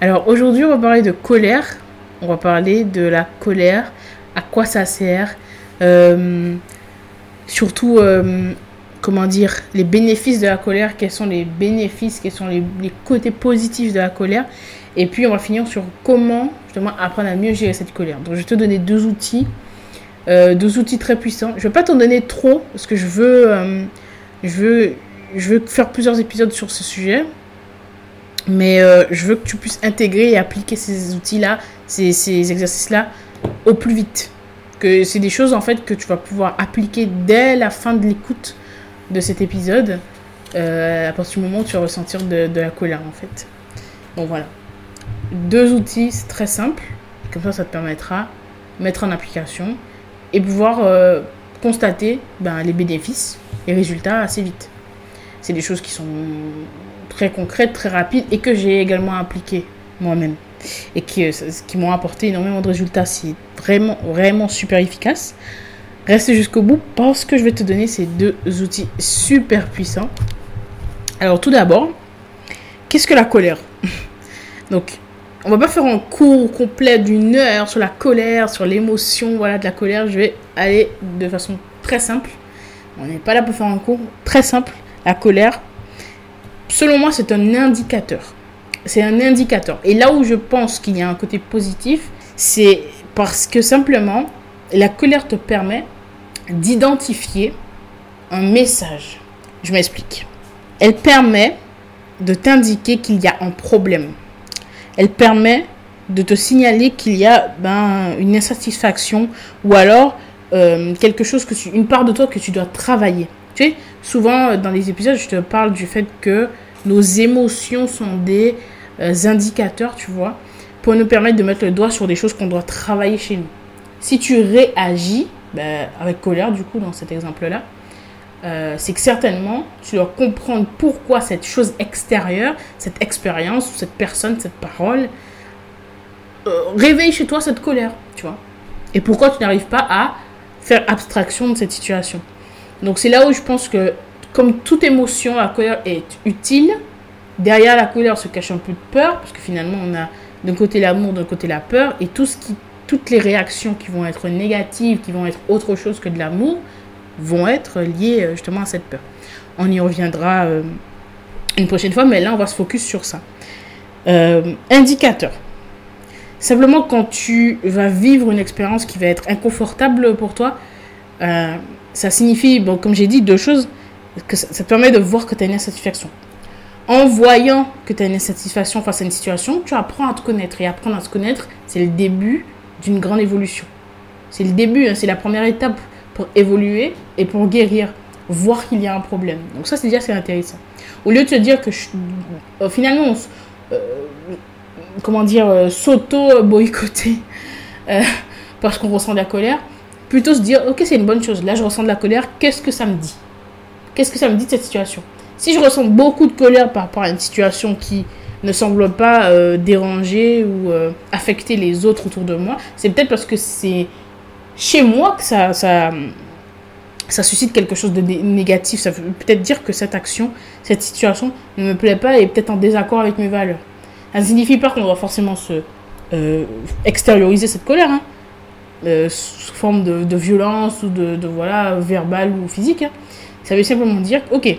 Alors aujourd'hui, on va parler de colère. On va parler de la colère, à quoi ça sert, euh, surtout, euh, comment dire, les bénéfices de la colère, quels sont les bénéfices, quels sont les, côtés positifs de la colère. Et puis, on va finir sur comment justement apprendre à mieux gérer cette colère. Donc, je vais te donner deux outils, euh, deux outils très puissants. Je ne vais pas t'en donner trop parce que je veux, faire plusieurs épisodes sur ce sujet. Mais euh, je veux que tu puisses intégrer et appliquer ces outils-là, ces, ces exercices-là au plus vite. Que c'est des choses en fait que tu vas pouvoir appliquer dès la fin de l'écoute de cet épisode. Euh, à partir du moment où tu vas ressentir de, la colère en fait. Donc voilà. Deux outils, c'est très simple. Comme ça, ça te permettra de mettre en application et pouvoir euh, constater ben, les bénéfices, les résultats assez vite. C'est des choses qui sont très concrètes, très rapides et que j'ai également appliqué moi-même et qui, euh, qui m'ont apporté énormément de résultats. C'est vraiment, vraiment super efficace. Reste jusqu'au bout parce que je vais te donner ces deux outils super puissants. Alors tout d'abord, qu'est-ce que la colère? Donc, on va pas faire un cours complet d'une heure sur la colère, sur l'émotion, voilà, de la colère. Je vais aller de façon très simple. On n'est pas là pour faire un cours très simple. La colère, selon moi, c'est un indicateur. C'est un indicateur. Et là où je pense qu'il y a un côté positif, c'est parce que simplement, la colère te permet d'identifier un message. Je m'explique. Elle permet de t'indiquer qu'il y a un problème. Elle permet de te signaler qu'il y a ben, une insatisfaction ou alors euh, quelque chose que une part de toi que tu dois travailler. Souvent euh, dans les épisodes, je te parle du fait que nos émotions sont des euh, indicateurs, tu vois, pour nous permettre de mettre le doigt sur des choses qu'on doit travailler chez nous. Si tu réagis, ben, avec colère, du coup, dans cet exemple-là, euh, c'est que certainement, tu dois comprendre pourquoi cette chose extérieure, cette expérience, cette personne, cette parole, réveille chez toi cette colère, tu vois. Et pourquoi tu n'arrives pas à faire abstraction de cette situation. Donc c'est là où je pense que, comme toute émotion, la colère est utile. Derrière la colère se cache un peu de peur, parce que finalement, on a d'un côté l'amour, d'un côté la peur, et tout ce qui, toutes les réactions qui vont être négatives, qui vont être autre chose que de l'amour, vont être liées euh, justement à cette peur. On y reviendra euh, une prochaine fois, mais là, on va se focus sur ça. Euh, indicateur. Simplement, quand tu vas vivre une expérience qui va être inconfortable pour toi, ça signifie, bon, comme j'ai dit, deux choses. Ça, te permet de voir que tu as une insatisfaction. En voyant que tu as une insatisfaction face à une situation, tu apprends à te connaître. Et apprendre à te connaître, c'est le début d'une grande évolution. C'est le début, hein, c'est la première étape pour évoluer et pour guérir, voir qu'il y a un problème. Donc ça, c'est déjà c'est intéressant. Au lieu de te dire que euh, finalement, euh, comment dire, euh, s'auto-boycotter euh, parce qu'on ressent de la colère, plutôt se dire, ok, c'est une bonne chose, là je ressens de la colère, qu'est-ce que ça me dit? Qu'est-ce que ça me dit de cette situation? Si je ressens beaucoup de colère par rapport à une situation qui ne semble pas euh, déranger ou affecter les autres autour de moi, c'est peut-être parce que c'est chez moi que ça, ça, ça suscite quelque chose de négatif. Ça veut peut-être dire que cette action, cette situation ne me plaît pas et est peut-être en désaccord avec mes valeurs. Ça ne signifie pas qu'on doit forcément se euh, extérioriser cette colère, hein. Euh, sous forme de, violence ou de, voilà, verbale ou physique. Hein. Ça veut simplement dire, ok,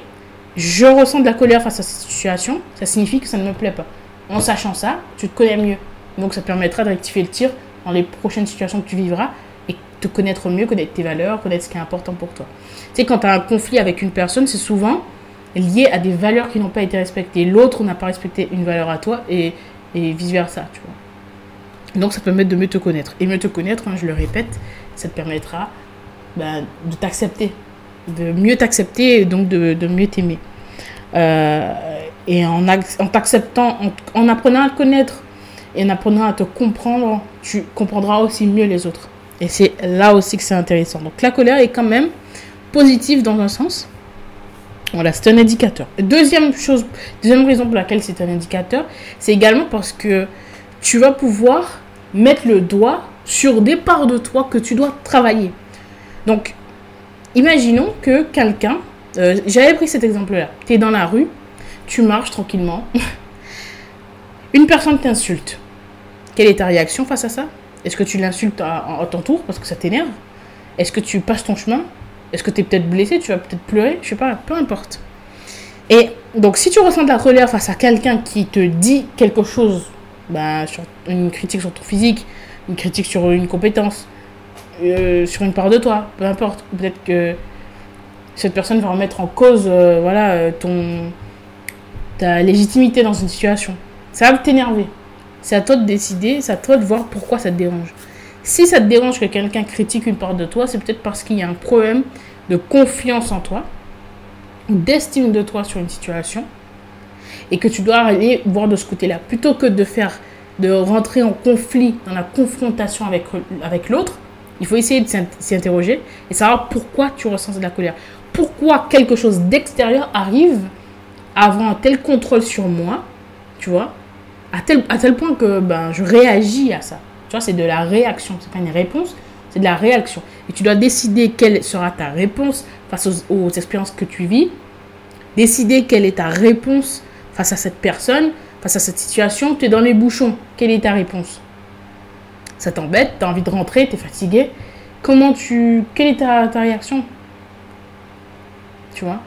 je ressens de la colère face à cette situation, ça signifie que ça ne me plaît pas. En sachant ça, tu te connais mieux. Donc ça permettra de rectifier le tir dans les prochaines situations que tu vivras et te connaître mieux, connaître tes valeurs, connaître ce qui est important pour toi. Tu sais, quand tu as un conflit avec une personne, c'est souvent lié à des valeurs qui n'ont pas été respectées. L'autre n'a pas respecté une valeur à toi et, et vice-versa, tu vois. Donc ça te permet de mieux te connaître. Et mieux te connaître, hein, je le répète, ça te permettra bah, de t'accepter, de mieux t'accepter et donc de, mieux t'aimer. Euh, et en, en t'acceptant, en, apprenant à te connaître Et en apprenant à te comprendre, tu comprendras aussi mieux les autres. Et c'est là aussi que c'est intéressant. Donc la colère est quand même positive dans un sens. Voilà, c'est un indicateur. Deuxième chose, deuxième raison pour laquelle c'est un indicateur, c'est également parce que tu vas pouvoir mettre le doigt sur des parts de toi que tu dois travailler. Donc, imaginons que quelqu'un, euh, j'avais pris cet exemple-là, tu es dans la rue, tu marches tranquillement, une personne t'insulte. Quelle est ta réaction face à ça? Est-ce que tu l'insultes à, ton tour parce que ça t'énerve? Est-ce que tu passes ton chemin? Est-ce que tu es peut-être blessé? Tu vas peut-être pleurer? Je sais pas, peu importe. Et donc, si tu ressens de la colère face à quelqu'un qui te dit quelque chose, bah, sur une critique sur ton physique, une critique sur une compétence, euh, sur une part de toi, peu importe. Peut-être que cette personne va remettre en cause euh, voilà, euh, ton, ta légitimité dans une situation. Ça va t'énerver. C'est à toi de décider, c'est à toi de voir pourquoi ça te dérange. Si ça te dérange que quelqu'un critique une part de toi, c'est peut-être parce qu'il y a un problème de confiance en toi, d'estime de toi sur une situation, et que tu dois aller voir de ce côté-là. Plutôt que de faire, de rentrer en conflit, dans la confrontation avec, avec l'autre, il faut essayer de s'y interroger et savoir pourquoi tu ressens de la colère. Pourquoi quelque chose d'extérieur arrive avant un tel contrôle sur moi, tu vois, à tel, à tel point que ben, je réagis à ça. Tu vois, c'est de la réaction, c'est pas une réponse, c'est de la réaction. Et tu dois décider quelle sera ta réponse face aux expériences que tu vis, décider quelle est ta réponse face à cette personne, face à cette situation, tu es dans les bouchons, quelle est ta réponse? Ça t'embête, tu as envie de rentrer, tu es fatigué. Comment tu. Quelle est ta, ta réaction? Tu vois?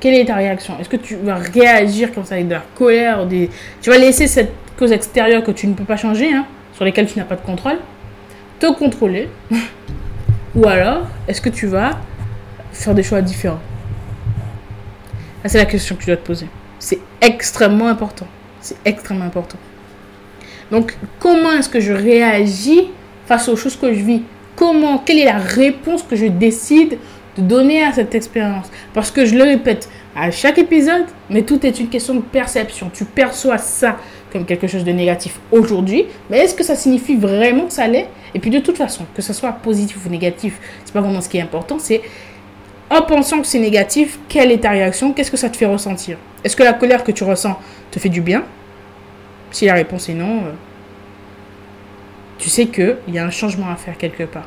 Quelle est ta réaction? Est-ce que tu vas réagir comme ça avec de la colère des... Tu vas laisser cette cause extérieure que tu ne peux pas changer, hein, sur lesquelles tu n'as pas de contrôle, te contrôler? Ou alors, est-ce que tu vas faire des choix différents? C'est la question que tu dois te poser. C'est extrêmement important. C'est extrêmement important. Donc, comment est-ce que je réagis face aux choses que je vis? Comment Quelle est la réponse que je décide de donner à cette expérience? Parce que je le répète à chaque épisode, mais tout est une question de perception. Tu perçois ça comme quelque chose de négatif aujourd'hui, mais est-ce que ça signifie vraiment que ça l'est? Et puis de toute façon, que ce soit positif ou négatif, c'est pas vraiment ce qui est important, c'est en pensant que c'est négatif, quelle est ta réaction? Qu'est-ce que ça te fait ressentir? Est-ce que la colère que tu ressens te fait du bien? Si la réponse est non, euh, tu sais qu'il y a un changement à faire quelque part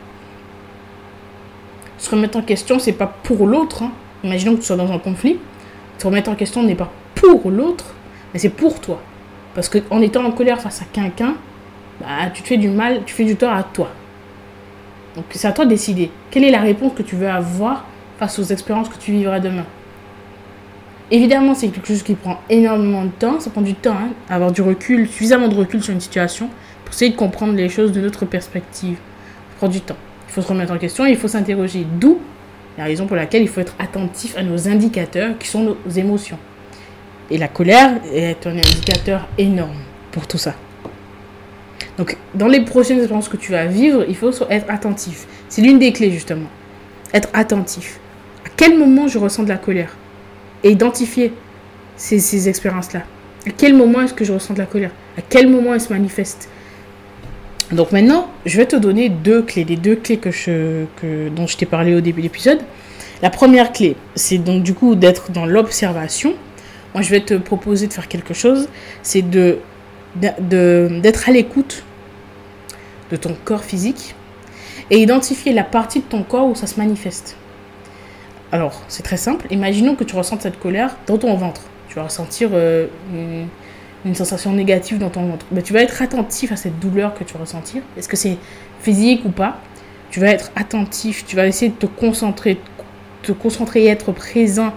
se remettre en question, c'est pas pour l'autre. Hein. Imaginons que tu sois dans un conflit. Se remettre en question n'est pas pour l'autre, mais c'est pour toi. Parce qu'en étant en colère face à quelqu'un, bah, tu te fais du mal, tu fais du tort à toi. Donc c'est à toi de décider. Quelle est la réponse que tu veux avoir face aux expériences que tu vivras demain Évidemment, c'est quelque chose qui prend énormément de temps. Ça prend du temps, hein, avoir du recul, suffisamment de recul sur une situation pour essayer de comprendre les choses de notre perspective. Ça prend du temps. Il faut se remettre en question et il faut s'interroger. D'où la raison pour laquelle il faut être attentif à nos indicateurs qui sont nos émotions. Et la colère est un indicateur énorme pour tout ça. Donc, dans les prochaines expériences que tu vas vivre, il faut être attentif. C'est l'une des clés, justement. Être attentif. Quel moment je ressens de la colère Et identifier ces, ces expériences-là? À quel moment est-ce que je ressens de la colère? À quel moment elle se manifeste donc maintenant, je vais te donner deux clés, les deux clés que je, dont je t'ai parlé au début de l'épisode. La première clé, c'est donc du coup d'être dans l'observation. Moi, je vais te proposer de faire quelque chose, c'est de, d'être à l'écoute de ton corps physique et identifier la partie de ton corps où ça se manifeste. Alors, c'est très simple. Imaginons que tu ressentes cette colère dans ton ventre. Tu vas ressentir euh, une sensation négative dans ton ventre, mais tu vas être attentif à cette douleur que tu vas ressentir. Est-ce que c'est physique ou pas? Tu vas être attentif, tu vas essayer de te concentrer, te concentrer et être présent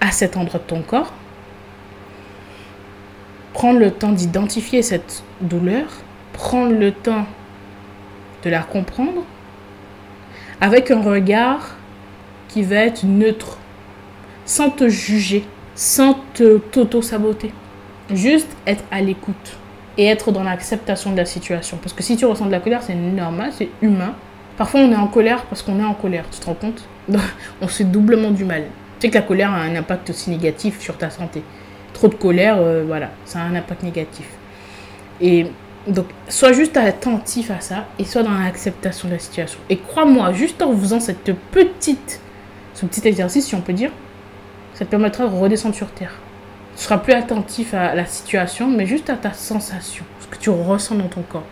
à cet endroit de ton corps. Prendre le temps d'identifier cette douleur, prendre le temps de la comprendre avec un regard qui va être neutre, sans te juger, sans te t'auto-saboter. Juste être à l'écoute et être dans l'acceptation de la situation. Parce que si tu ressens de la colère, c'est normal, c'est humain. Parfois, on est en colère parce qu'on est en colère, tu te rends compte? On se fait doublement du mal. Tu sais que la colère a un impact aussi négatif sur ta santé. Trop de colère, euh, voilà, ça a un impact négatif. Et Donc, sois juste attentif à ça et sois dans l'acceptation de la situation. Et crois-moi, juste en faisant cette petite, ce petit exercice, si on peut dire, ça te permettra de redescendre sur terre. Tu seras plus attentif à la situation, mais juste à ta sensation, ce que tu ressens dans ton corps.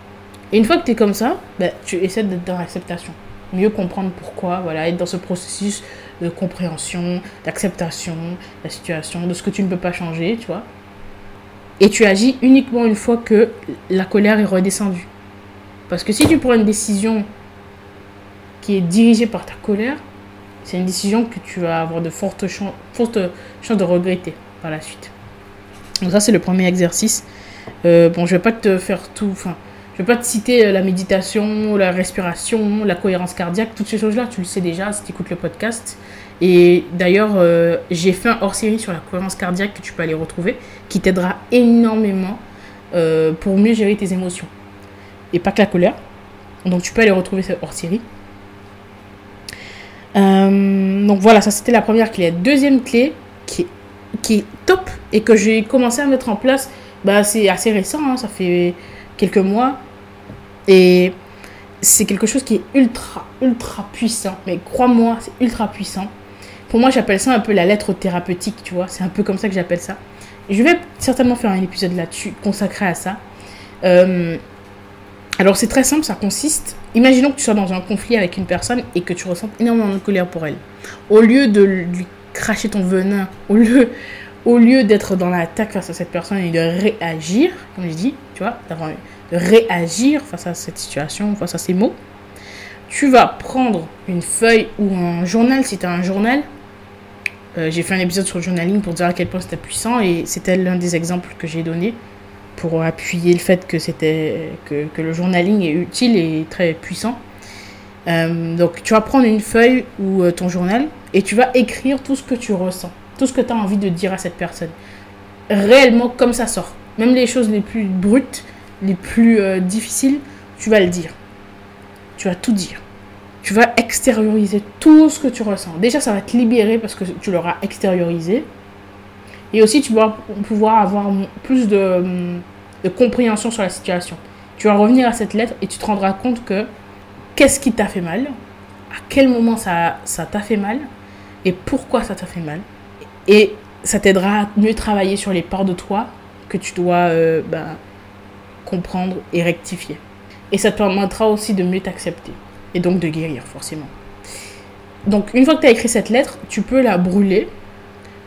Et une fois que tu es comme ça, ben, tu essaies d'être dans l'acceptation. Mieux comprendre pourquoi, voilà, être dans ce processus de compréhension, d'acceptation de la situation, de ce que tu ne peux pas changer, tu vois. Et tu agis uniquement une fois que la colère est redescendue. Parce que si tu prends une décision qui est dirigée par ta colère, c'est une décision que tu vas avoir de fortes, chances, de regretter par la suite. Donc ça, c'est le premier exercice. Euh, bon, je vais pas te faire tout... Enfin, je vais pas te citer euh, la méditation, la respiration, la cohérence cardiaque, toutes ces choses-là, tu le sais déjà si tu écoutes le podcast. Et d'ailleurs, euh, j'ai fait un hors-série sur la cohérence cardiaque que tu peux aller retrouver, qui t'aidera énormément pour mieux gérer tes émotions. Et pas que la colère. Donc tu peux aller retrouver ce hors-série. Euh, donc voilà, ça c'était la première clé. Deuxième clé qui est, qui top et que j'ai commencé à mettre en place, bah, c'est assez récent, hein, ça fait quelques mois. Et c'est quelque chose qui est ultra, ultra puissant. Mais crois-moi, c'est ultra puissant. Pour moi, j'appelle ça un peu la lettre thérapeutique, tu vois. C'est un peu comme ça que j'appelle ça. Je vais certainement faire un épisode là-dessus consacré à ça. Euh, alors, c'est très simple, ça consiste. Imaginons que tu sois dans un conflit avec une personne et que tu ressens énormément de colère pour elle. Au lieu de lui cracher ton venin, au lieu, d'être dans l'attaque face à cette personne et de réagir, comme je dis, tu vois, de réagir face à cette situation, face à ces mots, tu vas prendre une feuille ou un journal si tu as un journal euh, j'ai fait un épisode sur le journaling pour dire à quel point c'était puissant et c'était l'un des exemples que j'ai donné pour appuyer le fait que, c'était, que, que, le journaling est utile et très puissant. Euh, donc tu vas prendre une feuille ou euh, ton journal et tu vas écrire tout ce que tu ressens, tout ce que tu as envie de dire à cette personne. Réellement comme ça sort. Même les choses les plus brutes, les plus difficiles, tu vas le dire. Tu vas tout dire tu vas extérioriser tout ce que tu ressens. Déjà, ça va te libérer parce que tu l'auras extériorisé. Et aussi, tu vas pouvoir avoir plus de, compréhension sur la situation. Tu vas revenir à cette lettre et tu te rendras compte que qu'est-ce qui t'a fait mal, à quel moment ça t'a fait mal et pourquoi ça t'a fait mal. Et ça t'aidera à mieux travailler sur les parts de toi que tu dois euh, ben, comprendre et rectifier. Et ça te permettra aussi de mieux t'accepter et donc de guérir forcément. Donc une fois que tu as écrit cette lettre, tu peux la brûler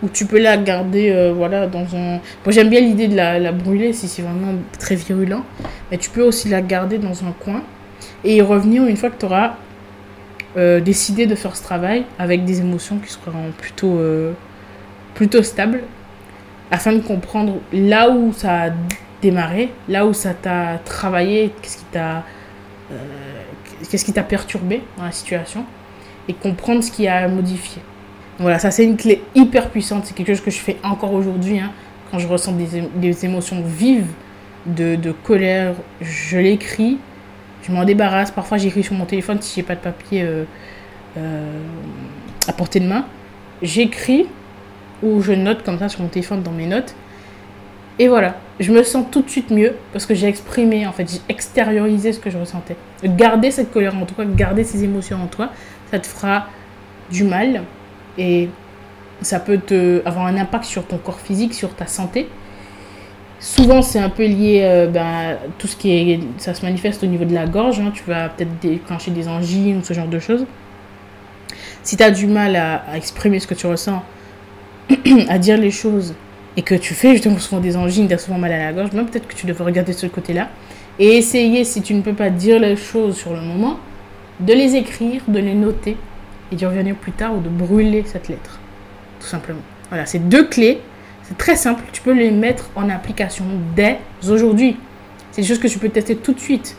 ou tu peux la garder euh, voilà dans un bon, j'aime bien l'idée de la, brûler si c'est vraiment très virulent mais tu peux aussi la garder dans un coin et y revenir une fois que tu auras euh, décidé de faire ce travail avec des émotions qui seront plutôt euh, plutôt stables afin de comprendre là où ça a démarré là où ça t'a travaillé qu'est-ce qui t'a qu'est-ce qui t'a perturbé dans la situation et comprendre ce qui a modifié. Voilà, ça c'est une clé hyper puissante, c'est quelque chose que je fais encore aujourd'hui. Hein. quand je ressens des, émotions vives de, de colère, je l'écris, je m'en débarrasse. Parfois j'écris sur mon téléphone si j'ai pas de papier euh, euh, à portée de main. J'écris ou je note comme ça sur mon téléphone dans mes notes. Et voilà, je me sens tout de suite mieux parce que j'ai exprimé, en fait, j'ai extériorisé ce que je ressentais. Garder cette colère en toi, garder ces émotions en toi, ça te fera du mal et ça peut te avoir un impact sur ton corps physique, sur ta santé. Souvent, c'est un peu lié, euh, ben, tout ce qui est, ça se manifeste au niveau de la gorge. Hein. tu vas peut-être déclencher des angines ou ce genre de choses. Si tu as du mal à exprimer ce que tu ressens, à dire les choses et que tu fais justement souvent des angines, tu as souvent mal à la gorge, même peut-être que tu devrais regarder de ce côté-là et essayer, si tu ne peux pas dire les choses sur le moment, de les écrire, de les noter et d'y revenir plus tard ou de brûler cette lettre. Tout simplement. Voilà, c'est deux clés. C'est très simple. Tu peux les mettre en application dès aujourd'hui. C'est des choses que tu peux tester tout de suite.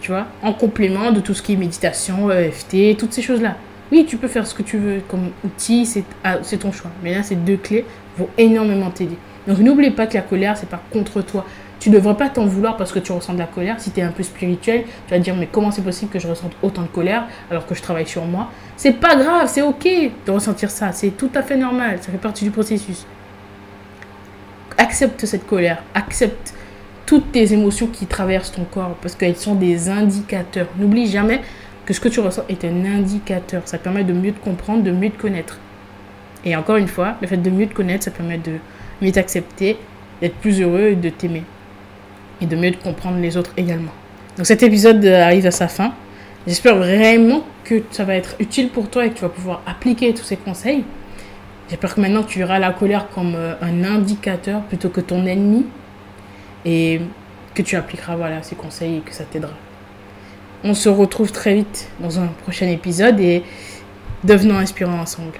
Tu vois, en complément de tout ce qui est méditation, EFT, toutes ces choses-là. Oui, tu peux faire ce que tu veux comme outil, c'est ah, ton choix. Mais là, ces deux clés vont énormément t'aider. Donc n'oublie pas que la colère, c'est pas contre toi. Tu ne devrais pas t'en vouloir parce que tu ressens de la colère. Si tu es un peu spirituel, tu vas te dire mais comment c'est possible que je ressente autant de colère alors que je travaille sur moi? C'est pas grave, c'est ok de ressentir ça. C'est tout à fait normal. Ça fait partie du processus. Accepte cette colère. Accepte toutes tes émotions qui traversent ton corps parce qu'elles sont des indicateurs. N'oublie jamais que ce que tu ressens est un indicateur. Ça permet de mieux te comprendre, de mieux te connaître. Et encore une fois, le fait de mieux te connaître, ça permet de mieux t'accepter, d'être plus heureux et de t'aimer. Et de mieux comprendre les autres également. Donc cet épisode arrive à sa fin. J'espère vraiment que ça va être utile pour toi et que tu vas pouvoir appliquer tous ces conseils. J'espère que maintenant tu verras la colère comme euh, un indicateur plutôt que ton ennemi et que tu appliqueras voilà, ces conseils et que ça t'aidera. On se retrouve très vite dans un prochain épisode et devenons inspirants ensemble.